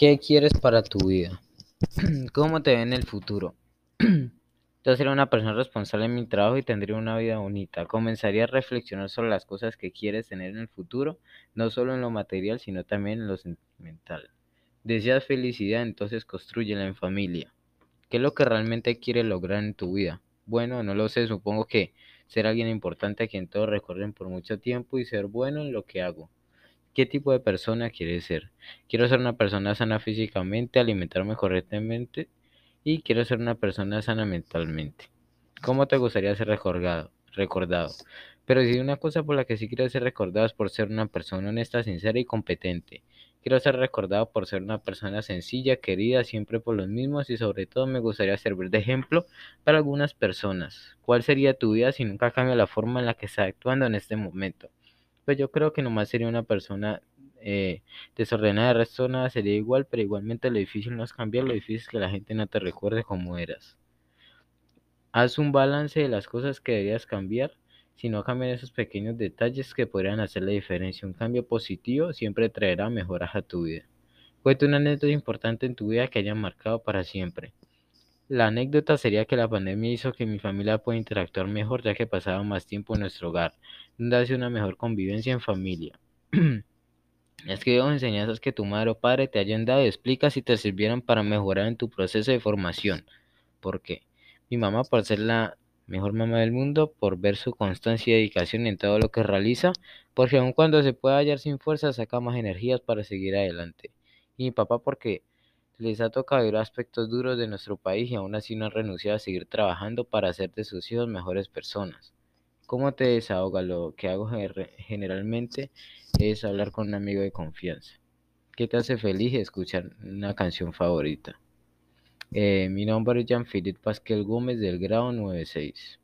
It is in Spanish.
¿Qué quieres para tu vida? ¿Cómo te ve en el futuro? Yo sería una persona responsable en mi trabajo y tendría una vida bonita. Comenzaría a reflexionar sobre las cosas que quieres tener en el futuro, no solo en lo material, sino también en lo sentimental. Deseas felicidad, entonces construyela en familia. ¿Qué es lo que realmente quieres lograr en tu vida? Bueno, no lo sé, supongo que ser alguien importante a quien todos recuerden por mucho tiempo y ser bueno en lo que hago. ¿Qué tipo de persona quieres ser? Quiero ser una persona sana físicamente, alimentarme correctamente y quiero ser una persona sana mentalmente. ¿Cómo te gustaría ser recordado? recordado? Pero si una cosa por la que sí quiero ser recordado es por ser una persona honesta, sincera y competente. Quiero ser recordado por ser una persona sencilla, querida siempre por los mismos y sobre todo me gustaría servir de ejemplo para algunas personas. ¿Cuál sería tu vida si nunca cambia la forma en la que estás actuando en este momento? Pues yo creo que nomás sería una persona eh, desordenada, de resto nada sería igual, pero igualmente lo difícil no es cambiar, lo difícil es que la gente no te recuerde como eras. Haz un balance de las cosas que deberías cambiar, si no cambian esos pequeños detalles que podrían hacer la diferencia. Un cambio positivo siempre traerá mejoras a tu vida. Cuenta una anécdota importante en tu vida que haya marcado para siempre. La anécdota sería que la pandemia hizo que mi familia pueda interactuar mejor ya que pasaba más tiempo en nuestro hogar, hace una mejor convivencia en familia. Escribe enseñanzas que tu madre o padre te hayan dado y explica si te sirvieron para mejorar en tu proceso de formación. ¿Por qué? Mi mamá por ser la mejor mamá del mundo, por ver su constancia y dedicación en todo lo que realiza, porque aun cuando se pueda hallar sin fuerza saca más energías para seguir adelante. Y mi papá porque les ha tocado ver aspectos duros de nuestro país y aún así no han renunciado a seguir trabajando para hacer de sus hijos mejores personas. ¿Cómo te desahoga? Lo que hago generalmente es hablar con un amigo de confianza. ¿Qué te hace feliz escuchar una canción favorita? Eh, mi nombre es Jean-Philippe Pasquel Gómez del grado 96.